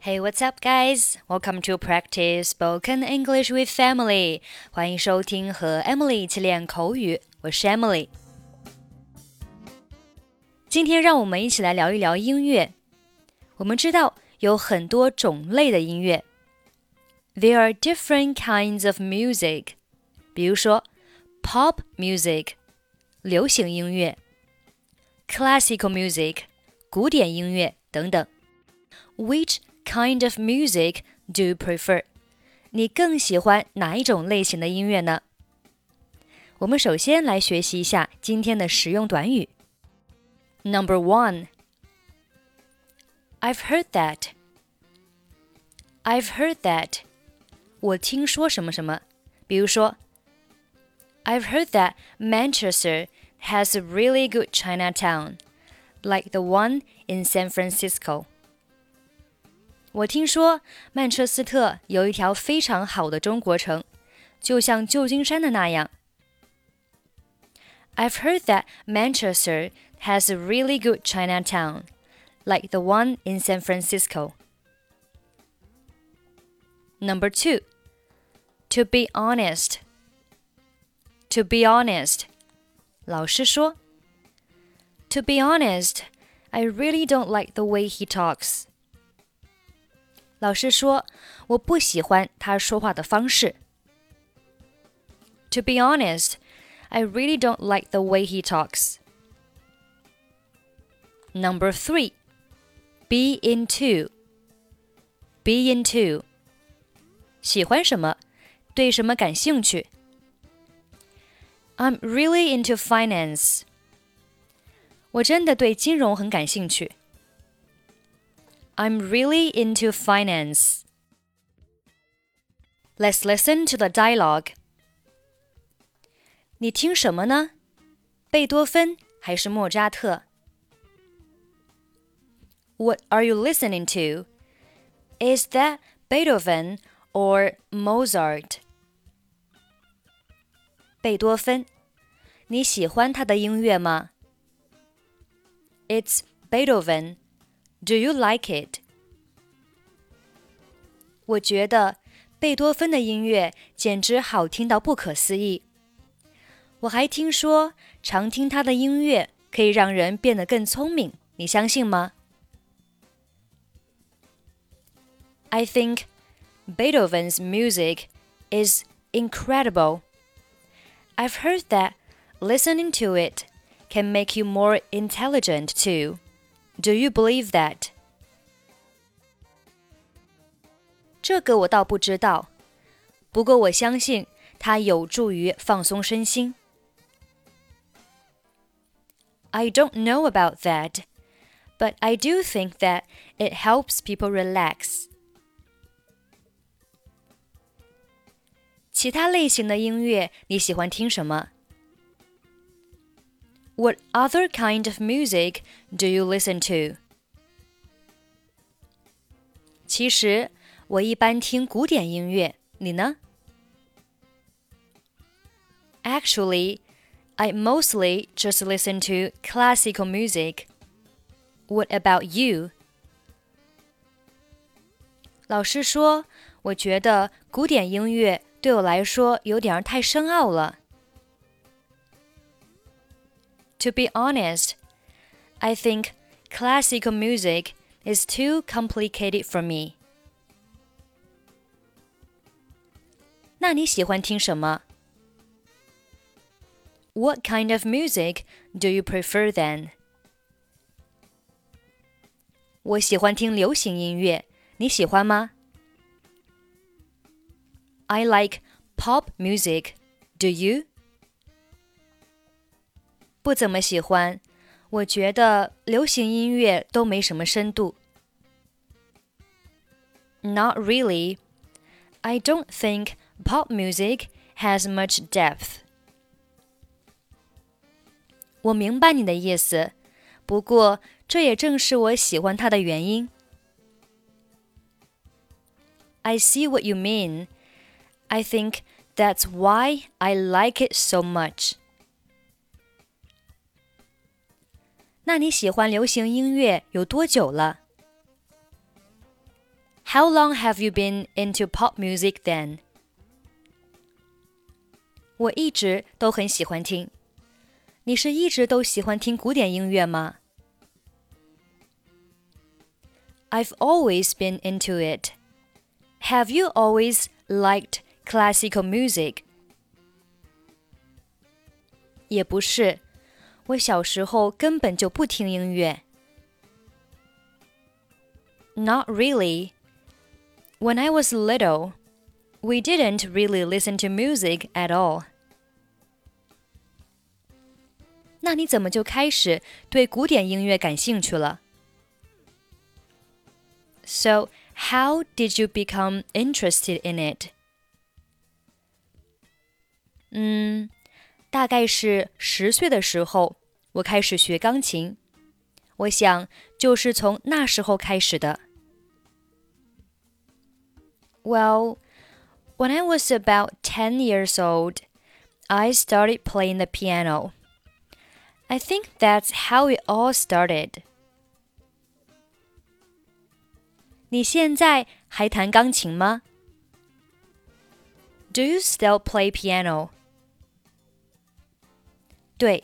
Hey, what's up, guys? Welcome to practice spoken English with Emily. 欢迎收听和 Emily 一起练口语，我是 Emily。今天让我们一起来聊一聊音乐。我们知道有很多种类的音乐，There are different kinds of music. 比如说，pop music，流行音乐，classical music，古典音乐等等。Which kind of music do you prefer？你更喜欢哪一种类型的音乐呢？我们首先来学习一下今天的实用短语。Number one. I've heard that. I've heard that. 我听说什么什么。比如说，I've heard that Manchester has a really good Chinatown, like the one in San Francisco. 我听说曼彻斯特有一条非常好的中国城，就像旧金山的那样。I've heard that Manchester has a really good Chinatown, like the one in San Francisco. Number two, to be honest. To be honest, 老师说. To be honest, I really don't like the way he talks. 老师说，我不喜欢他说话的方式。To be honest, I really don't like the way he talks. Number three, be into. Be into. 喜欢什么，对什么感兴趣。I'm really into finance. 我真的对金融很感兴趣。 I'm really into finance. Let's listen to the dialogue. 你听什么呢？贝多芬还是莫扎特？What are you listening to? Is that Beethoven or Mozart? 贝多芬，你喜欢他的音乐吗？It's Beethoven. Do you like it? 我觉得贝多芬的音乐简直好听到不可思议。我还听说，常听他的音乐可以让人变得更聪明。你相信吗？I think Beethoven's music is incredible. I've heard that listening to it can make you more intelligent too. Do you believe that? 这个我倒不知道，不过我相信它有助于放松身心。I don't know about that, but I do think that it helps people relax. 其他类型的音乐你喜欢听什么 ？what other kind of music do you listen to? 其实我一般听古典音乐，你呢？Actually, I mostly just listen to classical music. What about you? 老师说，我觉得古典音乐对我来说有点太深奥了。 to be honest, I think classical music is too complicated for me. 那你喜欢听什么？What kind of music do you prefer then? 我喜欢听流行音乐，你喜欢吗？I like pop music. Do you? 不怎么喜欢，我觉得流行音乐都没什么深度。Not really. I don't think pop music has much depth. 我明白你的意思，不过这也正是我喜欢它的原因。I see what you mean. I think that's why I like it so much. 那你喜欢流行音乐有多久了 How long have you been into pop music then? 我一直都很喜欢听。你是一直都喜欢听古典音乐吗？I've always been into it. Have you always liked classical music? 也不是， 我小时候根本就不听音乐。Not really. When I was little, we didn't really listen to music at all. 那你怎么就开始对古典音乐感兴趣了？So, how did you become interested in it? 嗯，大概是十岁的时候， 我开始学钢琴。我想就是从那时候开始的。Well, when I was about 10 years old, I started playing the piano. I think that's how it all started. 你现在还弹钢琴吗？Do you still play piano? 对，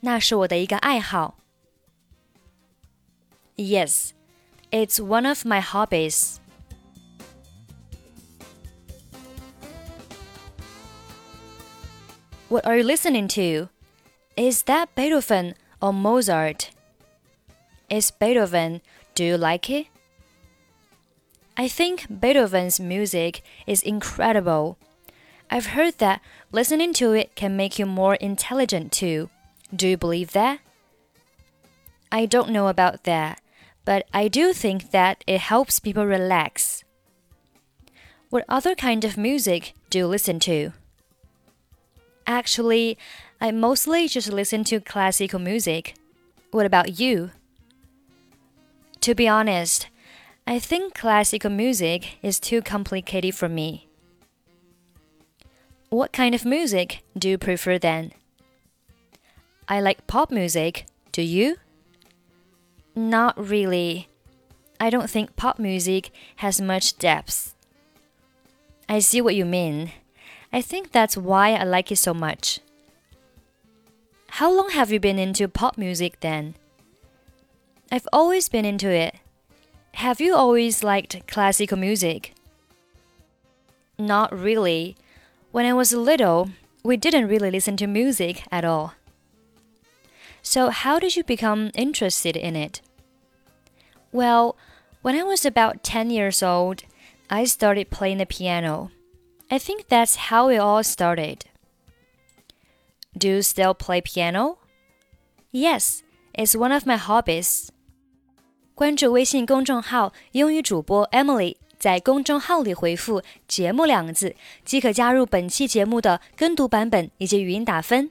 那是我的一个爱好。Yes, it's one of my hobbies. What are you listening to? Is that Beethoven or Mozart? Is Beethoven, do you like it? I think Beethoven's music is incredible. I've heard that listening to it can make you more intelligent too. Do you believe that? I don't know about that, but I do think that it helps people relax. What other kind of music do you listen to? Actually, I mostly just listen to classical music. What about you? To be honest, I think classical music is too complicated for me. What kind of music do you prefer then? I like pop music. Do you? Not really. I don't think pop music has much depth. I see what you mean. I think that's why I like it so much. How long have you been into pop music then? I've always been into it. Have you always liked classical music? Not really. When I was little, we didn't really listen to music at all. So, how did you become interested in it? Well, when I was about 10 years old, I started playing the piano. I think that's how it all started. Do you still play piano? Yes, it's one of my hobbies. 关注微信公众号“英语主播 Emily”，在公众号里回复“节目”两个字，即可加入本期节目的跟读版本以及语音打分。